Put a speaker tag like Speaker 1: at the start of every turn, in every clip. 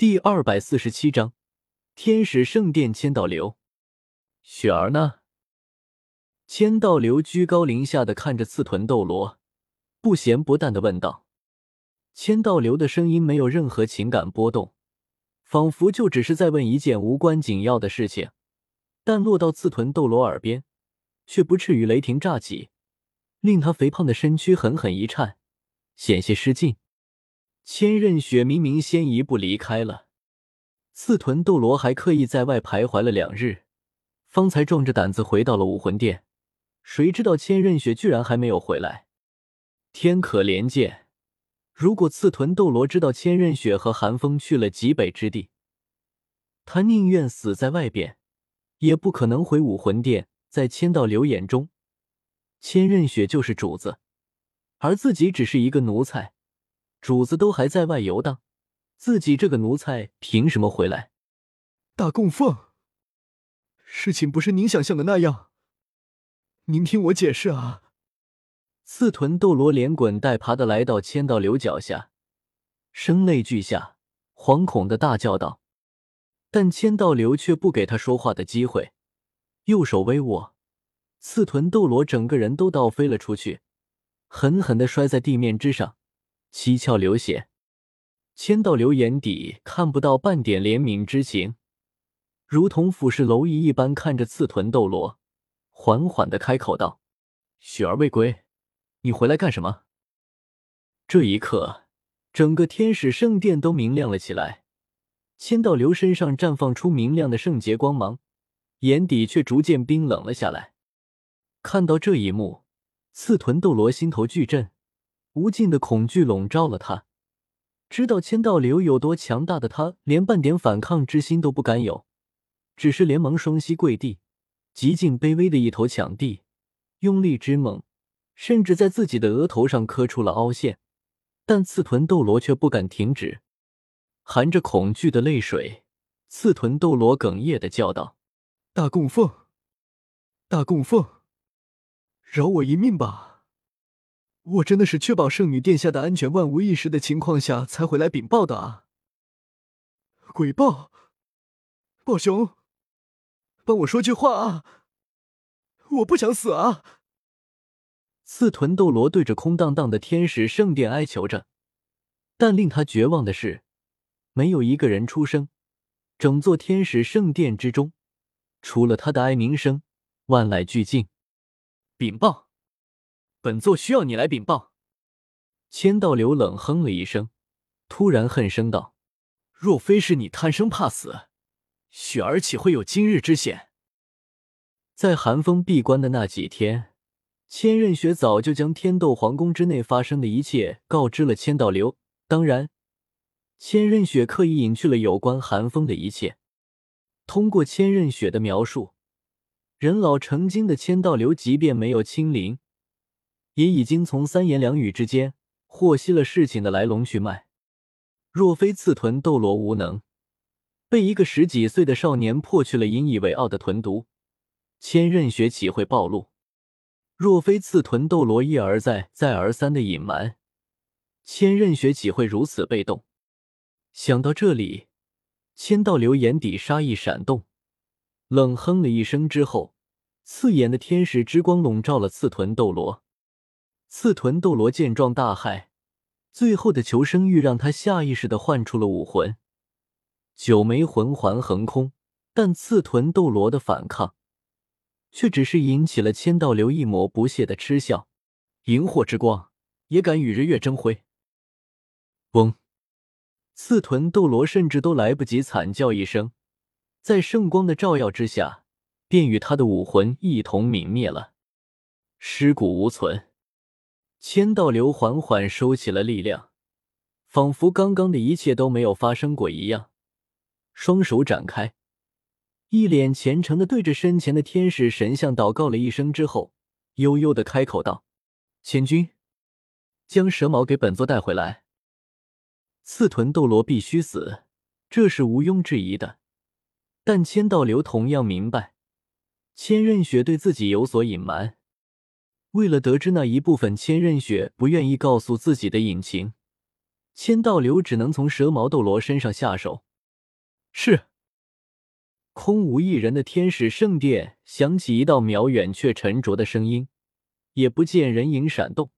Speaker 1: 第二百四十七章，天使圣殿千道流，雪儿呢？千道流居高临下的看着刺豚斗罗，不咸不淡的问道。千道流的声音没有任何情感波动，仿佛就只是在问一件无关紧要的事情，但落到刺豚斗罗耳边，却不至于雷霆炸起，令他肥胖的身躯狠狠一颤，险些失禁。千仞雪明明先一步离开了，刺豚斗罗还刻意在外徘徊了两日，方才壮着胆子回到了武魂殿。谁知道千仞雪居然还没有回来？天可怜见，如果刺豚斗罗知道千仞雪和寒风去了极北之地，他宁愿死在外边，也不可能回武魂殿。在千道流眼中，千仞雪就是主子，而自己只是一个奴才。主子都还在外游荡，自己这个奴才凭什么回来？
Speaker 2: 大供奉，事情不是您想象的那样，您听我解释啊！
Speaker 1: 刺豚斗罗连滚带爬的来到千道流脚下，声泪俱下，惶恐的大叫道。但千道流却不给他说话的机会，右手微握，刺豚斗罗整个人都倒飞了出去，狠狠的摔在地面之上。七窍流血，千道流眼底看不到半点怜悯之情，如同俯视蝼蚁一般看着刺豚斗罗，缓缓的开口道：“雪儿未归，你回来干什么？”这一刻，整个天使圣殿都明亮了起来，千道流身上绽放出明亮的圣洁光芒，眼底却逐渐冰冷了下来。看到这一幕，刺豚斗罗心头巨震。无尽的恐惧笼罩了他，知道千道流有多强大的他，连半点反抗之心都不敢有，只是连忙双膝跪地，极尽卑微的一头抢地，用力之猛，甚至在自己的额头上磕出了凹陷，但刺豚斗罗却不敢停止，含着恐惧的泪水，刺豚斗罗哽咽的叫道：“
Speaker 2: 大供奉，大供奉，饶我一命吧！”我真的是确保圣女殿下的安全万无一失的情况下才回来禀报的啊！鬼豹，豹熊，帮我说句话啊！我不想死啊！
Speaker 1: 刺豚斗罗对着空荡荡的天使圣殿哀求着，但令他绝望的是，没有一个人出声。整座天使圣殿之中，除了他的哀鸣声，万籁俱静。禀报。本座需要你来禀报。千道流冷哼了一声，突然恨声道：“若非是你贪生怕死，雪儿岂会有今日之险？”在寒风闭关的那几天，千仞雪早就将天斗皇宫之内发生的一切告知了千道流。当然，千仞雪刻意隐去了有关寒风的一切。通过千仞雪的描述，人老成精的千道流，即便没有亲临。也已经从三言两语之间获悉了事情的来龙去脉。若非刺豚斗罗无能，被一个十几岁的少年破去了引以为傲的豚毒，千仞雪岂会暴露？若非刺豚斗罗一而再、再而三的隐瞒，千仞雪岂会如此被动？想到这里，千道流眼底杀意闪动，冷哼了一声之后，刺眼的天使之光笼罩了刺豚斗罗。刺豚斗罗见状大骇，最后的求生欲让他下意识的唤出了武魂，九枚魂环横空。但刺豚斗罗的反抗，却只是引起了千道流一抹不屑的嗤笑。萤火之光也敢与日月争辉？嗡！刺豚斗罗甚至都来不及惨叫一声，在圣光的照耀之下，便与他的武魂一同泯灭了，尸骨无存。千道流缓缓收起了力量，仿佛刚刚的一切都没有发生过一样，双手展开，一脸虔诚的对着身前的天使神像祷告了一声之后，悠悠的开口道：“千君，将蛇矛给本座带回来。”刺豚斗罗必须死，这是毋庸置疑的。但千道流同样明白，千仞雪对自己有所隐瞒。为了得知那一部分千仞雪不愿意告诉自己的隐情，千道流只能从蛇矛斗罗身上下手。
Speaker 2: 是。
Speaker 1: 空无一人的天使圣殿响起一道渺远却沉着的声音，也不见人影闪动。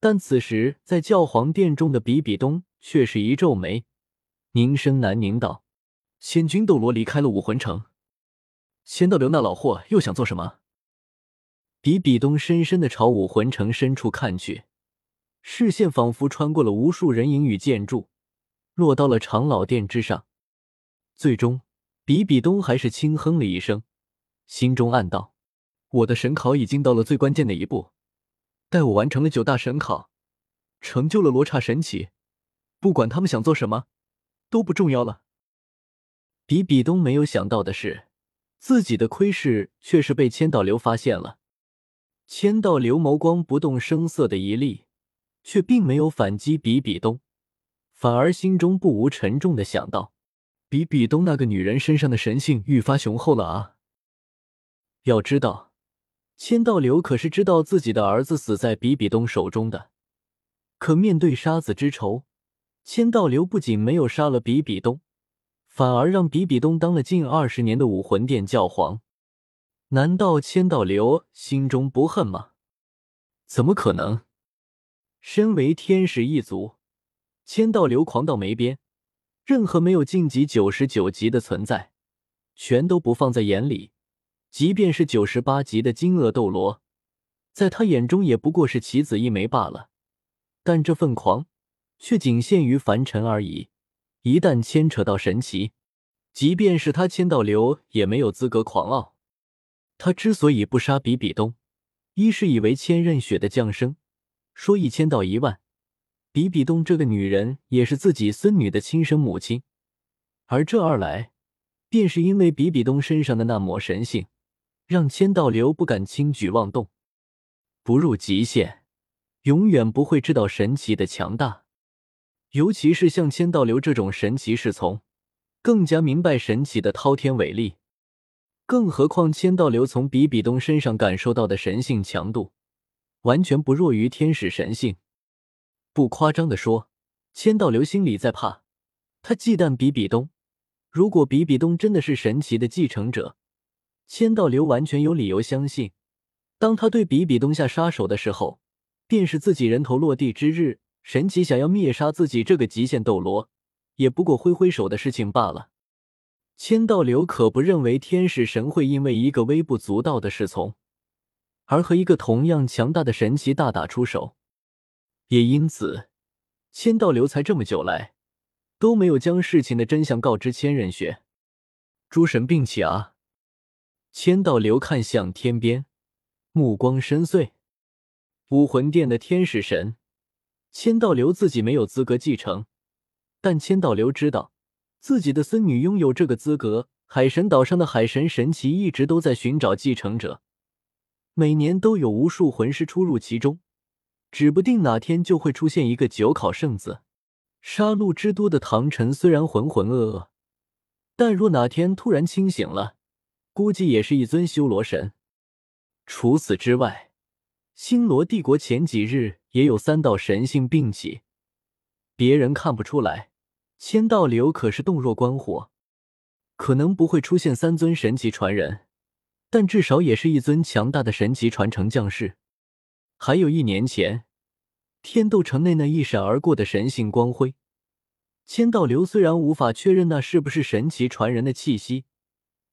Speaker 1: 但此时在教皇殿中的比比东却是一皱眉，凝声难凝道：“
Speaker 2: 千钧斗罗离开了武魂城，千道流那老货又想做什么？”
Speaker 1: 比比东深深的朝武魂城深处看去，视线仿佛穿过了无数人影与建筑，落到了长老殿之上，最终。比比东还是轻哼了一声，心中暗道：“
Speaker 2: 我的神考已经到了最关键的一步，待我完成了九大神考，成就了罗刹神奇，不管他们想做什么，都不重要了。”
Speaker 1: 比比东没有想到的是，自己的窥视却是被千道流发现了。千道流眸光不动声色的一立，却并没有反击比比东，反而心中不无沉重的想到。
Speaker 2: 比比东那个女人身上的神性愈发雄厚了啊！
Speaker 1: 要知道，千道流可是知道自己的儿子死在比比东手中的。可面对杀子之仇，千道流不仅没有杀了比比东，反而让比比东当了近二十年的武魂殿教皇。难道千道流心中不恨吗？怎么可能？身为天使一族，千道流狂到没边。任何没有晋级九十九级的存在，全都不放在眼里。即便是九十八级的金鳄斗罗，在他眼中也不过是棋子一枚罢了。但这份狂，却仅限于凡尘而已。一旦牵扯到神奇，即便是他千道流也没有资格狂傲。他之所以不杀比比东，一是以为千仞雪的降生，说一千道一万。比比东这个女人也是自己孙女的亲生母亲，而这二来，便是因为比比东身上的那抹神性，让千道流不敢轻举妄动。不入极限，永远不会知道神奇的强大。尤其是像千道流这种神奇侍从，更加明白神奇的滔天伟力。更何况千道流从比比东身上感受到的神性强度，完全不弱于天使神性。不夸张的说，千道流心里在怕，他忌惮比比东。如果比比东真的是神奇的继承者，千道流完全有理由相信，当他对比比东下杀手的时候，便是自己人头落地之日。神奇想要灭杀自己这个极限斗罗，也不过挥挥手的事情罢了。千道流可不认为天使神会因为一个微不足道的侍从，而和一个同样强大的神奇大打出手。也因此，千道流才这么久来都没有将事情的真相告知千仞雪。诸神并起啊！千道流看向天边，目光深邃。武魂殿的天使神，千道流自己没有资格继承，但千道流知道自己的孙女拥有这个资格。海神岛上的海神神奇一直都在寻找继承者，每年都有无数魂师出入其中。指不定哪天就会出现一个九考圣子。杀戮之都的唐晨虽然浑浑噩噩，但若哪天突然清醒了，估计也是一尊修罗神。除此之外，星罗帝国前几日也有三道神性并起，别人看不出来，千道流可是洞若观火。可能不会出现三尊神奇传人，但至少也是一尊强大的神奇传承将士。还有一年前，天斗城内那一闪而过的神性光辉，千道流虽然无法确认那是不是神奇传人的气息，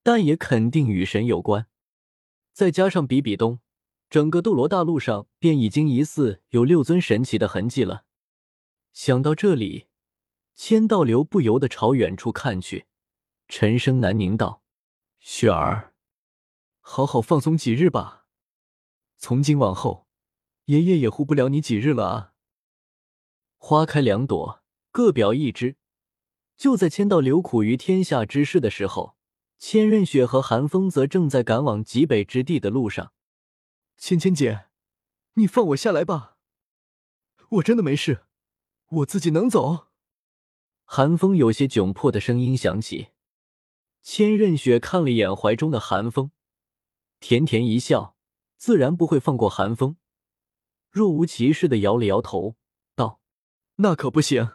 Speaker 1: 但也肯定与神有关。再加上比比东，整个斗罗大陆上便已经疑似有六尊神奇的痕迹了。想到这里，千道流不由得朝远处看去，沉声难凝道：“雪儿，
Speaker 2: 好好放松几日吧，从今往后。”爷爷也护不了你几日了啊！
Speaker 1: 花开两朵，各表一枝。就在千道流苦于天下之事的时候，千仞雪和寒风则正在赶往极北之地的路上。
Speaker 2: 芊芊姐，你放我下来吧，我真的没事，我自己能走。
Speaker 1: 寒风有些窘迫的声音响起。千仞雪看了眼怀中的寒风，甜甜一笑，自然不会放过寒风。若无其事的摇了摇头，道：“
Speaker 2: 那可不行，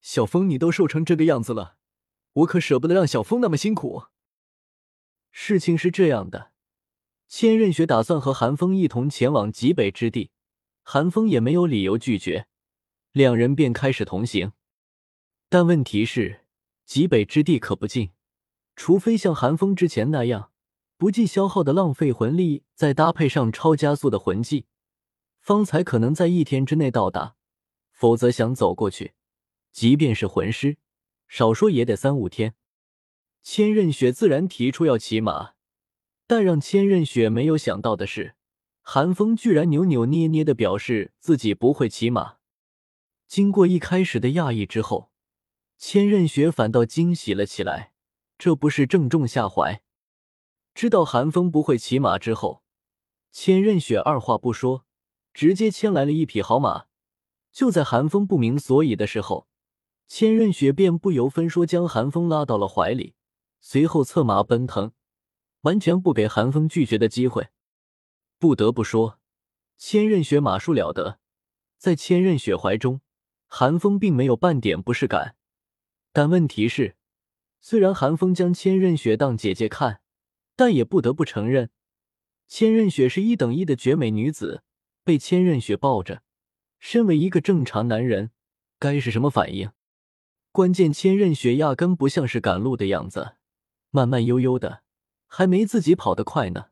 Speaker 2: 小风，你都瘦成这个样子了，我可舍不得让小风那么辛苦。
Speaker 1: 事情是这样的，千仞雪打算和寒风一同前往极北之地，寒风也没有理由拒绝，两人便开始同行。但问题是，极北之地可不近，除非像寒风之前那样不计消耗的浪费魂力，再搭配上超加速的魂技，方才可能在一天之内到达。否则想走过去，即便是魂师，少说也得三五天。千仞雪自然提出要骑马，但让千仞雪没有想到的是，寒风居然扭扭捏捏的表示自己不会骑马。经过一开始的讶异之后，千仞雪反倒惊喜了起来，这不是正中下怀。知道韩风不会骑马之后，千仞雪二话不说，直接牵来了一匹好马。就在韩风不明所以的时候，千仞雪便不由分说将韩风拉到了怀里。随后策马奔腾，完全不给韩风拒绝的机会。不得不说，千仞雪马术了得。在千仞雪怀中，韩风并没有半点不适感。但问题是，虽然韩风将千仞雪当姐姐看，但也不得不承认，千仞雪是一等一的绝美女子。被千仞雪抱着，身为一个正常男人，该是什么反应？关键千仞雪压根不像是赶路的样子。慢慢悠悠的，还没自己跑得快呢。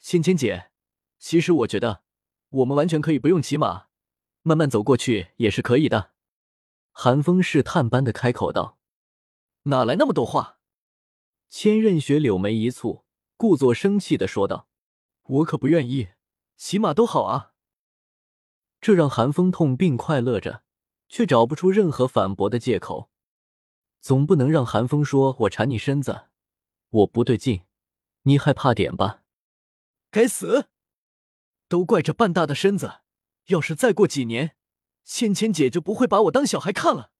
Speaker 2: 芊芊姐，其实我觉得我们完全可以不用骑马，慢慢走过去也是可以的。
Speaker 1: 寒风试探般的开口道：“
Speaker 2: 哪来那么多话？”
Speaker 1: 千仞雪柳眉一蹙，故作生气的说道：“
Speaker 2: 我可不愿意，起码都好啊。”
Speaker 1: 这让寒风痛并快乐着，却找不出任何反驳的借口。总不能让寒风说我缠你身子，我不对劲，你害怕点吧？
Speaker 2: 该死！都怪这半大的身子，要是再过几年，芊芊姐就不会把我当小孩看了。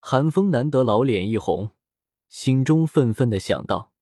Speaker 1: 韩风难得老脸一红，心中愤愤的想到。